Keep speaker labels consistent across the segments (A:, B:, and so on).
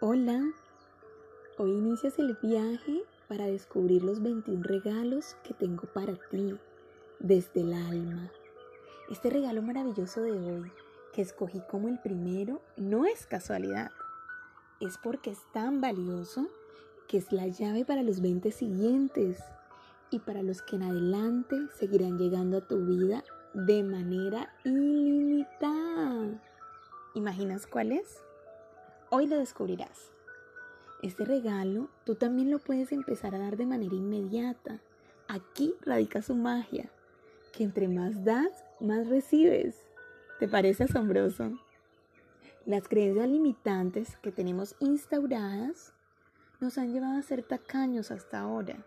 A: Hola, hoy inicias el viaje para descubrir los 21 regalos que tengo para ti desde el alma. Este regalo maravilloso de hoy que escogí como el primero no es casualidad, es porque es tan valioso que es la llave para los 20 siguientes y para los que en adelante seguirán llegando a tu vida de manera ilimitada. ¿Imaginas cuál es? Hoy lo descubrirás. Este regalo tú también lo puedes empezar a dar de manera inmediata. Aquí radica su magia, que entre más das, más recibes. ¿Te parece asombroso? Las creencias limitantes que tenemos instauradas nos han llevado a ser tacaños hasta ahora,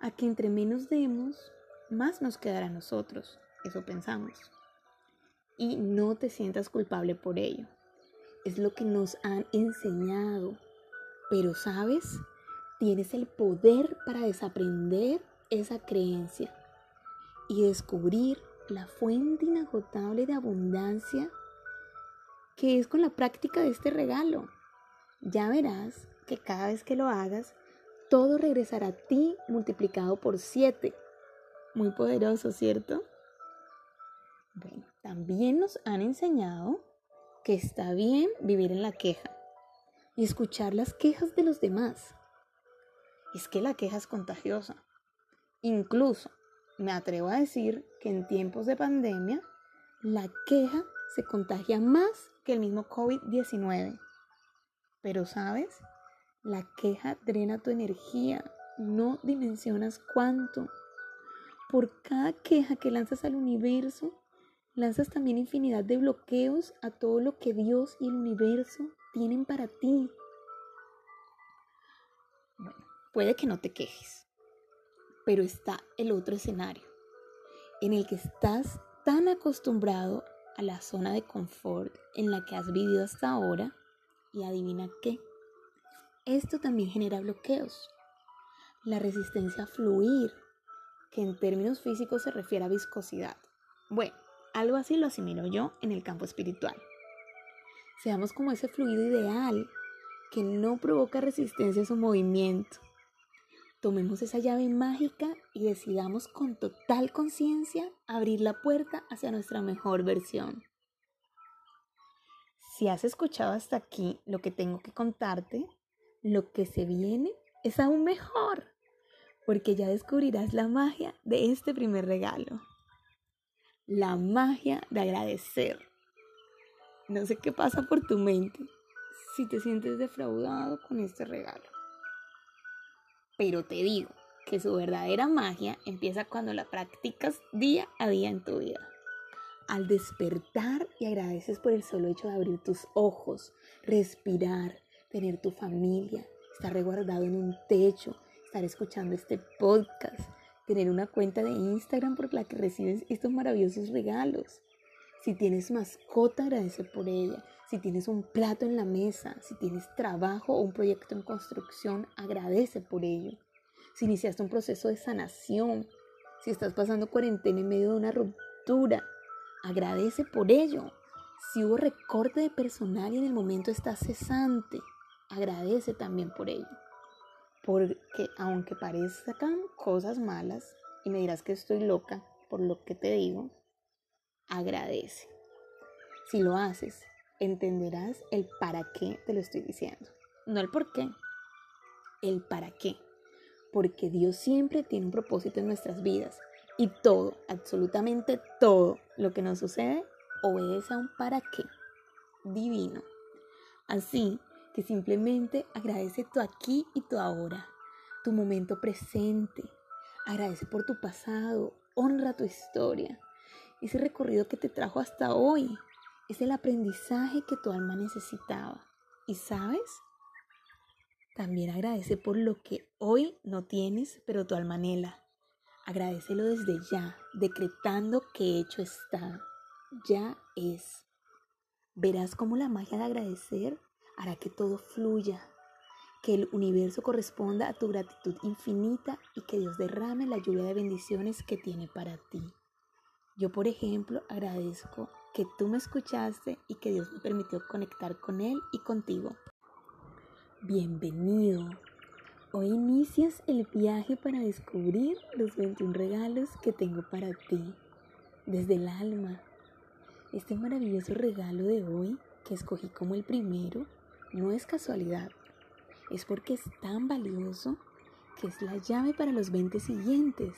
A: a que entre menos demos, más nos quedará a nosotros. Eso pensamos. Y no te sientas culpable por ello es lo que nos han enseñado. Pero sabes, tienes el poder para desaprender esa creencia y descubrir la fuente inagotable de abundancia que es con la práctica de este regalo. Ya verás que cada vez que lo hagas, todo regresará a ti multiplicado por siete. Muy poderoso, ¿cierto? Bueno, también nos han enseñado que está bien vivir en la queja y escuchar las quejas de los demás. Es que la queja es contagiosa. Incluso me atrevo a decir que en tiempos de pandemia la queja se contagia más que el mismo COVID-19. Pero sabes, la queja drena tu energía, no dimensionas cuánto. Por cada queja que lanzas al universo, lanzas también infinidad de bloqueos a todo lo que Dios y el universo tienen para ti. Bueno, puede que no te quejes, pero está el otro escenario, en el que estás tan acostumbrado a la zona de confort en la que has vivido hasta ahora y adivina qué. Esto también genera bloqueos. La resistencia a fluir, que en términos físicos se refiere a viscosidad. Bueno, algo así lo asimilo yo en el campo espiritual. Seamos como ese fluido ideal que no provoca resistencia a su movimiento. Tomemos esa llave mágica y decidamos con total conciencia abrir la puerta hacia nuestra mejor versión. Si has escuchado hasta aquí lo que tengo que contarte, lo que se viene es aún mejor, porque ya descubrirás la magia de este primer regalo la magia de agradecer. No sé qué pasa por tu mente si te sientes defraudado con este regalo. Pero te digo que su verdadera magia empieza cuando la practicas día a día en tu vida. Al despertar y agradeces por el solo hecho de abrir tus ojos, respirar, tener tu familia, estar reguardado en un techo, estar escuchando este podcast, tener una cuenta de Instagram por la que recibes estos maravillosos regalos. Si tienes mascota, agradece por ella. Si tienes un plato en la mesa, si tienes trabajo o un proyecto en construcción, agradece por ello. Si iniciaste un proceso de sanación, si estás pasando cuarentena en medio de una ruptura, agradece por ello. Si hubo recorte de personal y en el momento estás cesante, agradece también por ello porque aunque parezcan cosas malas, y me dirás que estoy loca por lo que te digo, agradece. Si lo haces, entenderás el para qué te lo estoy diciendo. No el por qué, el para qué. Porque Dios siempre tiene un propósito en nuestras vidas y todo, absolutamente todo lo que nos sucede obedece a un para qué divino. Así que simplemente agradece tu aquí y tu ahora, tu momento presente. Agradece por tu pasado, honra tu historia, ese recorrido que te trajo hasta hoy, es el aprendizaje que tu alma necesitaba. ¿Y sabes? También agradece por lo que hoy no tienes, pero tu alma anhela. Agradecelo desde ya, decretando que hecho está. Ya es. Verás cómo la magia de agradecer hará que todo fluya, que el universo corresponda a tu gratitud infinita y que Dios derrame la lluvia de bendiciones que tiene para ti. Yo, por ejemplo, agradezco que tú me escuchaste y que Dios me permitió conectar con Él y contigo. Bienvenido. Hoy inicias el viaje para descubrir los 21 regalos que tengo para ti desde el alma. Este maravilloso regalo de hoy que escogí como el primero no es casualidad, es porque es tan valioso que es la llave para los 20 siguientes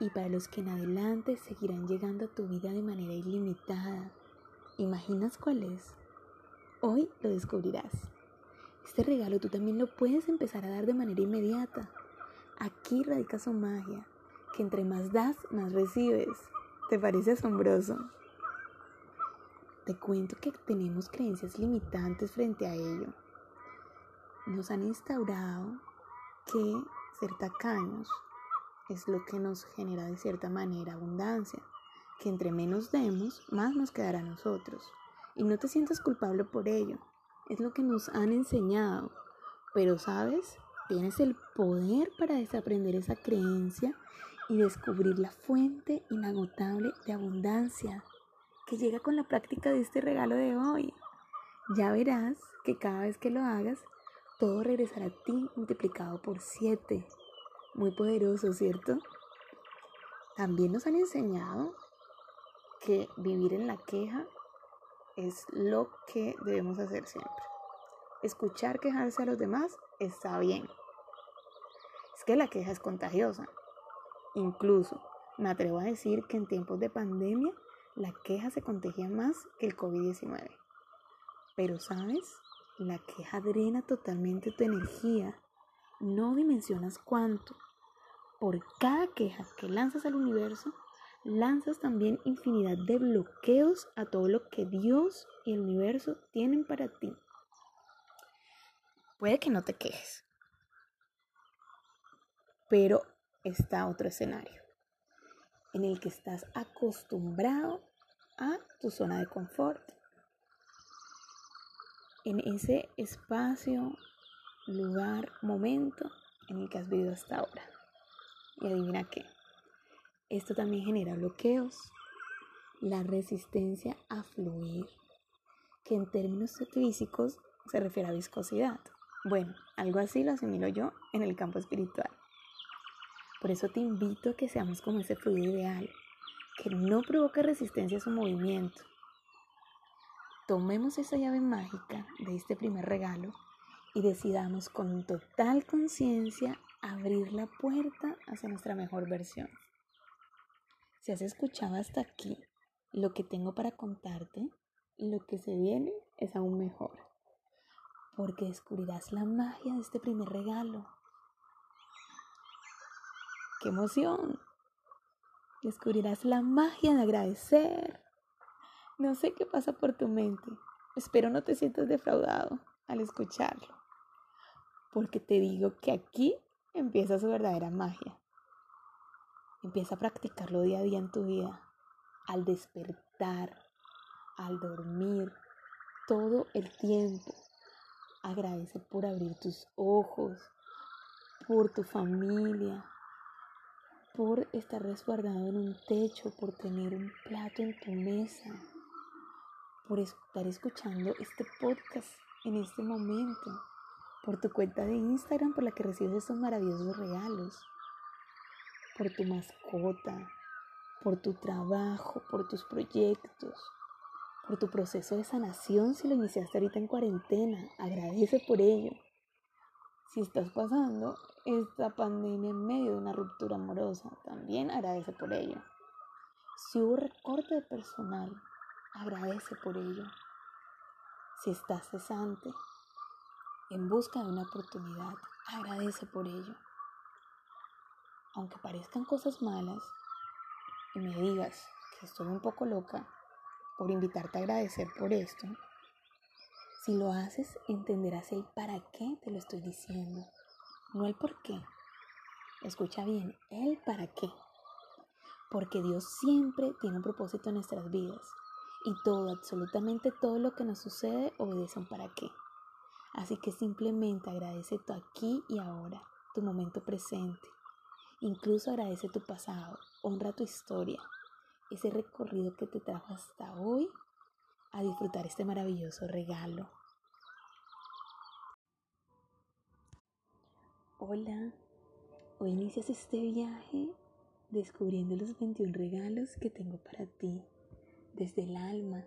A: y para los que en adelante seguirán llegando a tu vida de manera ilimitada. ¿Imaginas cuál es? Hoy lo descubrirás. Este regalo tú también lo puedes empezar a dar de manera inmediata. Aquí radica su magia, que entre más das, más recibes. ¿Te parece asombroso? Te cuento que tenemos creencias limitantes frente a ello. Nos han instaurado que ser tacaños es lo que nos genera de cierta manera abundancia, que entre menos demos, más nos quedará a nosotros. Y no te sientas culpable por ello es lo que nos han enseñado. Pero sabes, tienes el poder para desaprender esa creencia y descubrir la fuente inagotable de abundancia que llega con la práctica de este regalo de hoy. Ya verás que cada vez que lo hagas, todo regresará a ti multiplicado por siete. Muy poderoso, ¿cierto? También nos han enseñado que vivir en la queja es lo que debemos hacer siempre. Escuchar quejarse a los demás está bien. Es que la queja es contagiosa. Incluso me atrevo a decir que en tiempos de pandemia la queja se contagia más que el COVID-19. Pero sabes, la queja drena totalmente tu energía. No dimensionas cuánto. Por cada queja que lanzas al universo, lanzas también infinidad de bloqueos a todo lo que Dios y el universo tienen para ti. Puede que no te quejes, pero está otro escenario en el que estás acostumbrado a tu zona de confort, en ese espacio, lugar, momento en el que has vivido hasta ahora. Y adivina qué, esto también genera bloqueos, la resistencia a fluir, que en términos físicos se refiere a viscosidad. Bueno, algo así lo asimilo yo en el campo espiritual. Por eso te invito a que seamos como ese fluido ideal, que no provoque resistencia a su movimiento. Tomemos esa llave mágica de este primer regalo y decidamos con total conciencia abrir la puerta hacia nuestra mejor versión. Si has escuchado hasta aquí lo que tengo para contarte, lo que se viene es aún mejor, porque descubrirás la magia de este primer regalo. ¡Qué emoción! Descubrirás la magia de agradecer. No sé qué pasa por tu mente. Espero no te sientas defraudado al escucharlo, porque te digo que aquí empieza su verdadera magia. Empieza a practicarlo día a día en tu vida. Al despertar, al dormir, todo el tiempo. Agradece por abrir tus ojos, por tu familia, por estar resguardado en un techo, por tener un plato en tu mesa, por estar escuchando este podcast en este momento, por tu cuenta de Instagram por la que recibes estos maravillosos regalos por tu mascota, por tu trabajo, por tus proyectos, por tu proceso de sanación si lo iniciaste ahorita en cuarentena. Agradece por ello. Si estás pasando esta pandemia en medio de una ruptura amorosa, también agradece por ello. Si hubo recorte de personal, agradece por ello. Si estás cesante, en busca de una oportunidad, agradece por ello aunque parezcan cosas malas, y me digas que estoy un poco loca por invitarte a agradecer por esto, si lo haces entenderás el para qué te lo estoy diciendo, no el por qué. Escucha bien, el para qué. Porque Dios siempre tiene un propósito en nuestras vidas y todo, absolutamente todo lo que nos sucede obedece a un para qué. Así que simplemente agradece tu aquí y ahora, tu momento presente, Incluso agradece tu pasado, honra tu historia, ese recorrido que te trajo hasta hoy a disfrutar este maravilloso regalo. Hola, hoy inicias este viaje descubriendo los 21 regalos que tengo para ti desde el alma.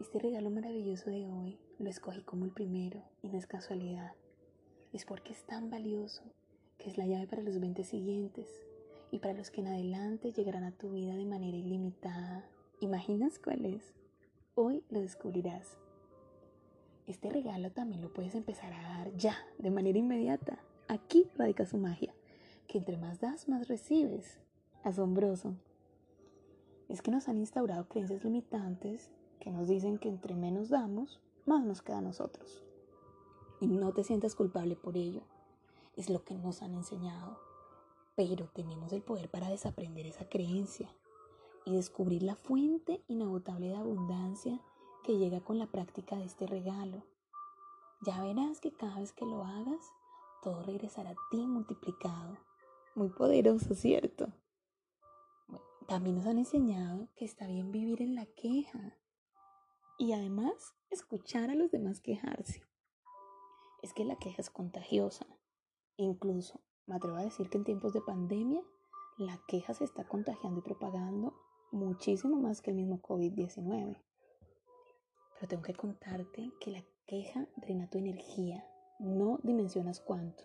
A: Este regalo maravilloso de hoy lo escogí como el primero y no es casualidad. Es porque es tan valioso que es la llave para los 20 siguientes y para los que en adelante llegarán a tu vida de manera ilimitada. ¿Imaginas cuál es? Hoy lo descubrirás. Este regalo también lo puedes empezar a dar ya, de manera inmediata. Aquí radica su magia, que entre más das, más recibes. Asombroso. Es que nos han instaurado creencias limitantes que nos dicen que entre menos damos, más nos queda a nosotros. Y no te sientas culpable por ello. Es lo que nos han enseñado. Pero tenemos el poder para desaprender esa creencia y descubrir la fuente inagotable de abundancia que llega con la práctica de este regalo. Ya verás que cada vez que lo hagas, todo regresará a ti multiplicado. Muy poderoso, ¿cierto? también nos han enseñado que está bien vivir en la queja y además escuchar a los demás quejarse. Es que la queja es contagiosa. Incluso, me atrevo a decir que en tiempos de pandemia, la queja se está contagiando y propagando muchísimo más que el mismo COVID-19. Pero tengo que contarte que la queja drena tu energía, no dimensionas cuánto.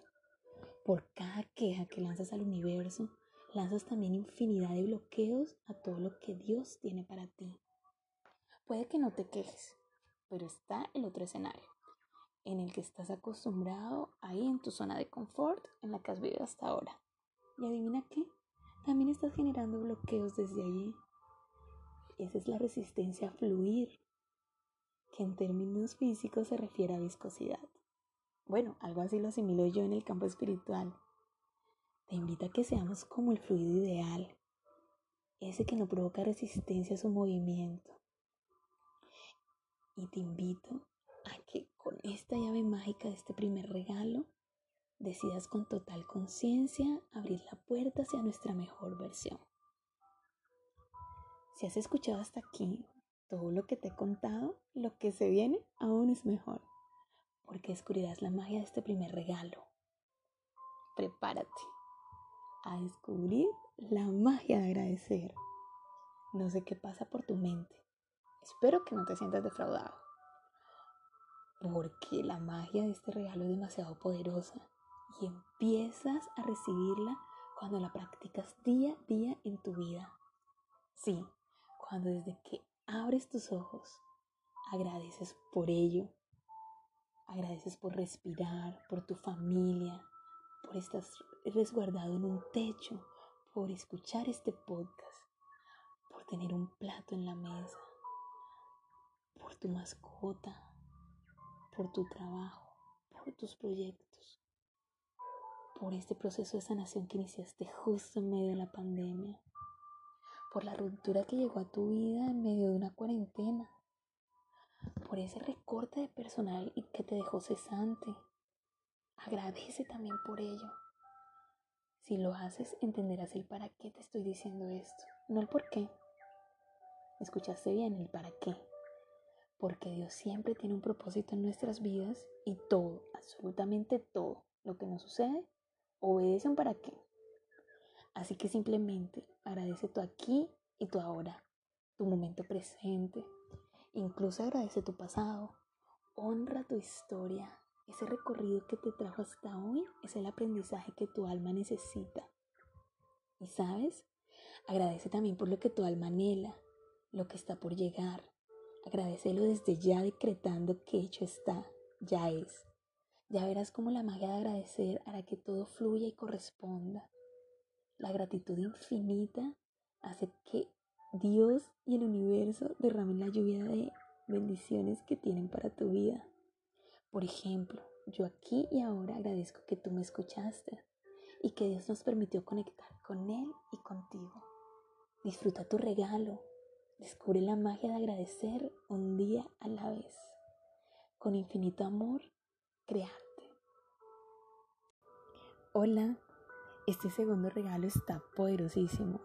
A: Por cada queja que lanzas al universo, lanzas también infinidad de bloqueos a todo lo que Dios tiene para ti. Puede que no te quejes, pero está el otro escenario, en el que estás acostumbrado ahí en tu zona de confort en la que has vivido hasta ahora. Y adivina qué, también estás generando bloqueos desde allí. Esa es la resistencia a fluir, que en términos físicos se refiere a viscosidad. Bueno, algo así lo asimilo yo en el campo espiritual. Te invito a que seamos como el fluido ideal, ese que no provoca resistencia a su movimiento. Y te invito a que con esta llave mágica de este primer regalo decidas con total conciencia abrir la puerta hacia nuestra mejor versión. Si has escuchado hasta aquí todo lo que te he contado, lo que se viene aún es mejor, porque descubrirás la magia de este primer regalo. Prepárate a descubrir la magia de agradecer. No sé qué pasa por tu mente. Espero que no te sientas defraudado, porque la magia de este regalo es demasiado poderosa y empiezas a recibirla cuando la practicas día a día en tu vida. Sí, cuando desde que abres tus ojos, agradeces por ello, agradeces por respirar, por tu familia, por estar resguardado en un techo, por escuchar este podcast, por tener un plato en la mesa, por tu mascota, por tu trabajo, por tus proyectos, por este proceso de sanación que iniciaste justo en medio de la pandemia por la ruptura que llegó a tu vida en medio de una cuarentena, por ese recorte de personal y que te dejó cesante. Agradece también por ello. Si lo haces, entenderás el para qué te estoy diciendo esto, no el por qué. Escuchaste bien el para qué. Porque Dios siempre tiene un propósito en nuestras vidas y todo, absolutamente todo lo que nos sucede, obedece un para qué. Así que simplemente agradece tu aquí y tu ahora, tu momento presente. Incluso agradece tu pasado. Honra tu historia. Ese recorrido que te trajo hasta hoy es el aprendizaje que tu alma necesita. Y sabes, agradece también por lo que tu alma anhela, lo que está por llegar. Agradecelo desde ya decretando que hecho está, ya es. Ya verás cómo la magia de agradecer hará que todo fluya y corresponda. La gratitud infinita hace que Dios y el universo derramen la lluvia de bendiciones que tienen para tu vida. Por ejemplo, yo aquí y ahora agradezco que tú me escuchaste y que Dios nos permitió conectar con Él y contigo. Disfruta tu regalo. Descubre la magia de agradecer un día a la vez. Con infinito amor, crearte. Hola. Este segundo regalo está poderosísimo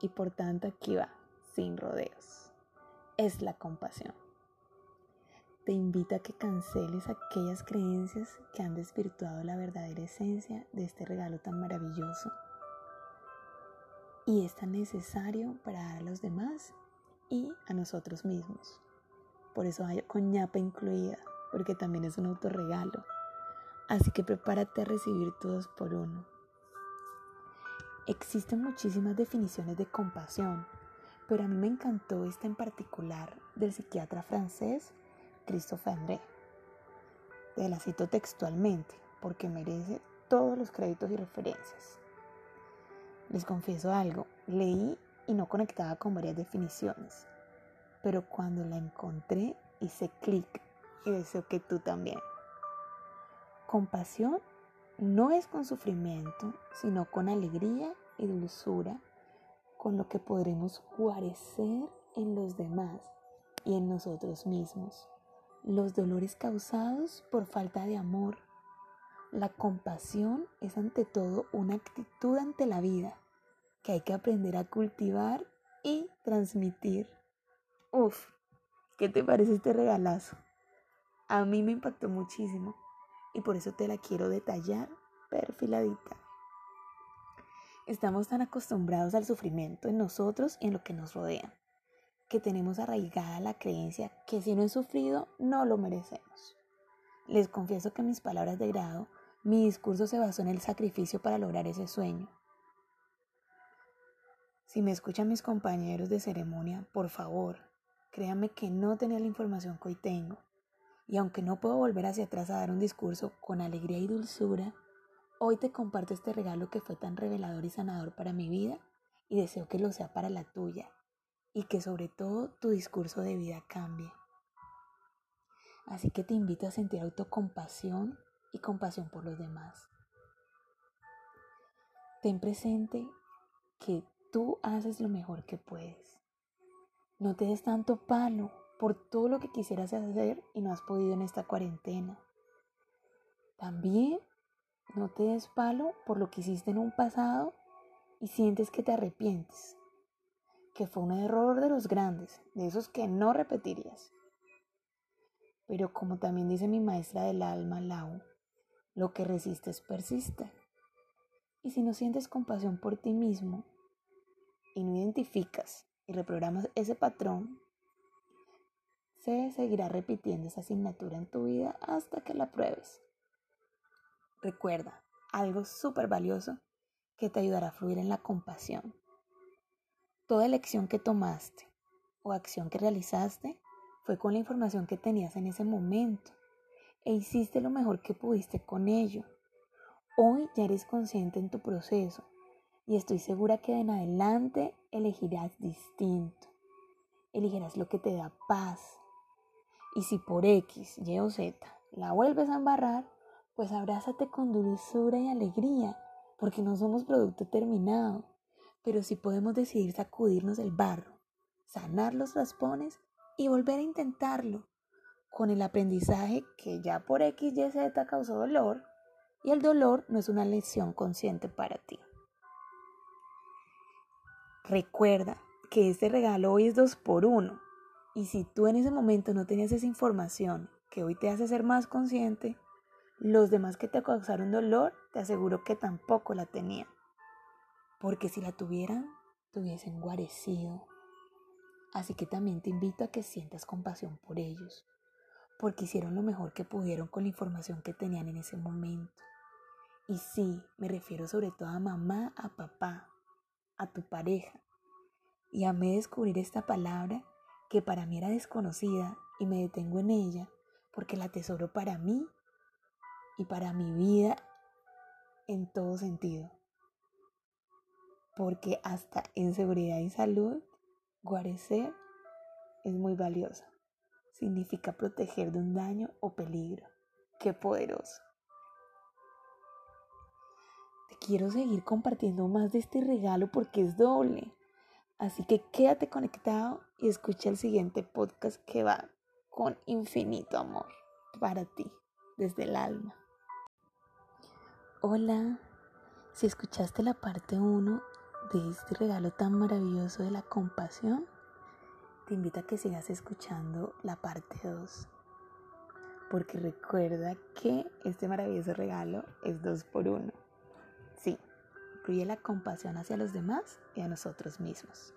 A: y por tanto aquí va, sin rodeos. Es la compasión. te invito a que canceles aquellas creencias que han desvirtuado la verdadera esencia de este regalo tan maravilloso. Y es tan necesario para dar a los demás y a nosotros mismos. Por eso hay con ñapa incluida, porque también es un autorregalo. Así que prepárate a recibir todos por uno. Existen muchísimas definiciones de compasión, pero a mí me encantó esta en particular del psiquiatra francés Christophe André. Te la cito textualmente porque merece todos los créditos y referencias. Les confieso algo, leí y no conectaba con varias definiciones, pero cuando la encontré hice clic y deseo que tú también. Compasión no es con sufrimiento, sino con alegría y dulzura, con lo que podremos guarecer en los demás y en nosotros mismos. Los dolores causados por falta de amor. La compasión es ante todo una actitud ante la vida que hay que aprender a cultivar y transmitir. Uf, ¿qué te parece este regalazo? A mí me impactó muchísimo y por eso te la quiero detallar perfiladita. Estamos tan acostumbrados al sufrimiento en nosotros y en lo que nos rodea, que tenemos arraigada la creencia que si no he sufrido, no lo merecemos. Les confieso que mis palabras de grado, mi discurso se basó en el sacrificio para lograr ese sueño. Si me escuchan mis compañeros de ceremonia, por favor, créanme que no tenía la información que hoy tengo. Y aunque no puedo volver hacia atrás a dar un discurso con alegría y dulzura, Hoy te comparto este regalo que fue tan revelador y sanador para mi vida y deseo que lo sea para la tuya y que sobre todo tu discurso de vida cambie. Así que te invito a sentir autocompasión y compasión por los demás. Ten presente que tú haces lo mejor que puedes. No te des tanto palo por todo lo que quisieras hacer y no has podido en esta cuarentena. También no te des palo por lo que hiciste en un pasado y sientes que te arrepientes, que fue un error de los grandes, de esos que no repetirías. Pero como también dice mi maestra del alma, Lau, lo que resistes persiste. Y si no sientes compasión por ti mismo y no identificas y reprogramas ese patrón, se seguirá repitiendo esa asignatura en tu vida hasta que la pruebes. Recuerda algo súper valioso que te ayudará a fluir en la compasión. Toda elección que tomaste o acción que realizaste fue con la información que tenías en ese momento e hiciste lo mejor que pudiste con ello. Hoy ya eres consciente en tu proceso y estoy segura que de en adelante elegirás distinto. Elegirás lo que te da paz. Y si por X, Y o Z la vuelves a embarrar, pues abrázate con dulzura y alegría, porque no somos producto terminado, pero sí podemos decidir sacudirnos el barro, sanar los raspones y volver a intentarlo, con el aprendizaje que ya por X, Y, Z causó dolor, y el dolor no es una lección consciente para ti. Recuerda que este regalo hoy es dos por uno, y si tú en ese momento no tenías esa información que hoy te hace ser más consciente, los demás que te causaron dolor, te aseguro que tampoco la tenían. Porque si la tuvieran, te guarecido. Así que también te invito a que sientas compasión por ellos, porque hicieron lo mejor que pudieron con la información que tenían en ese momento. Y sí, me refiero sobre todo a mamá, a papá, a tu pareja. Y amé descubrir esta palabra que para mí era desconocida y me detengo en ella porque la tesoro para mí y para mi vida en todo sentido. Porque hasta en seguridad y salud, guarecer es muy valiosa. Significa proteger de un daño o peligro. Qué poderoso. Te quiero seguir compartiendo más de este regalo porque es doble. Así que quédate conectado y escucha el siguiente podcast que va con infinito amor para ti, desde el alma. Hola, si escuchaste la parte 1 de este regalo tan maravilloso de la compasión, te invito a que sigas escuchando la parte 2. porque recuerda que este maravilloso regalo es dos por uno. Sí, incluye la compasión hacia los demás y a nosotros mismos.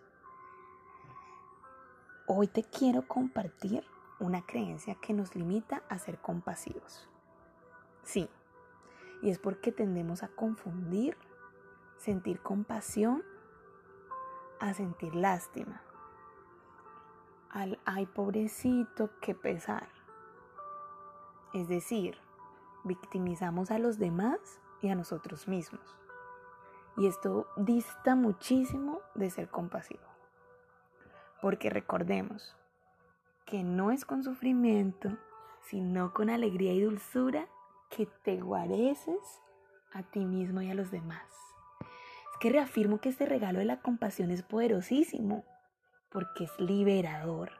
A: Hoy te quiero compartir una creencia que nos limita a ser compasivos. Sí, y es porque tendemos a confundir sentir compasión a sentir lástima. Al ay pobrecito, qué pesar. Es decir, victimizamos a los demás y a nosotros mismos. Y esto dista muchísimo de ser compasivo. Porque recordemos que no es con sufrimiento, sino con alegría y dulzura que te guareces a ti mismo y a los demás. Es que reafirmo que este regalo de la compasión es poderosísimo, porque es liberador.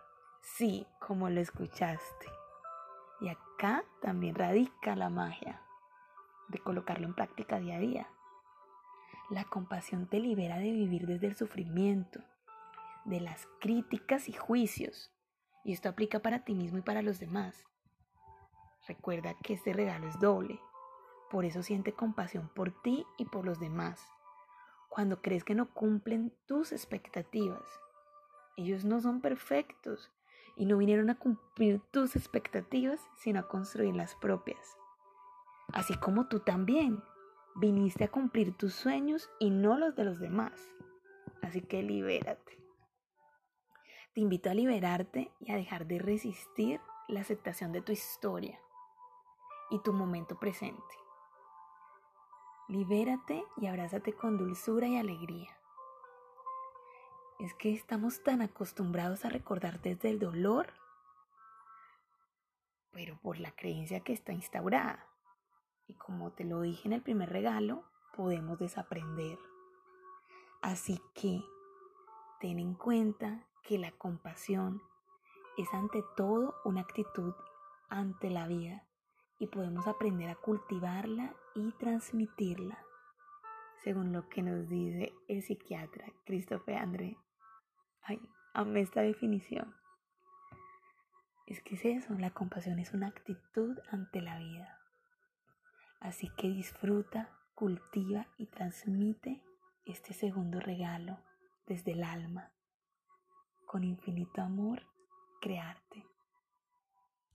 A: Sí, como lo escuchaste. Y acá también radica la magia de colocarlo en práctica día a día. La compasión te libera de vivir desde el sufrimiento, de las críticas y juicios. Y esto aplica para ti mismo y para los demás. Recuerda que este regalo es doble. Por eso siente compasión por ti y por los demás. Cuando crees que no cumplen tus expectativas. Ellos no son perfectos y no vinieron a cumplir tus expectativas, sino a construir las propias. Así como tú también viniste a cumplir tus sueños y no los de los demás. Así que libérate. Te invito a liberarte y a dejar de resistir la aceptación de tu historia y tu momento presente. Libérate y abrázate con dulzura y alegría es que estamos tan acostumbrados a recordar desde el dolor, pero por la creencia que está instaurada. Y como te lo dije en el primer regalo, podemos desaprender. Así que ten en cuenta que la compasión es ante todo una actitud ante la vida y podemos aprender a cultivarla y transmitirla, según lo que nos dice el psiquiatra Christopher André Ay, amé esta definición. Es que es eso, la compasión es una actitud ante la vida. Así que disfruta, cultiva y transmite este segundo regalo desde el alma. Con infinito amor, crearte.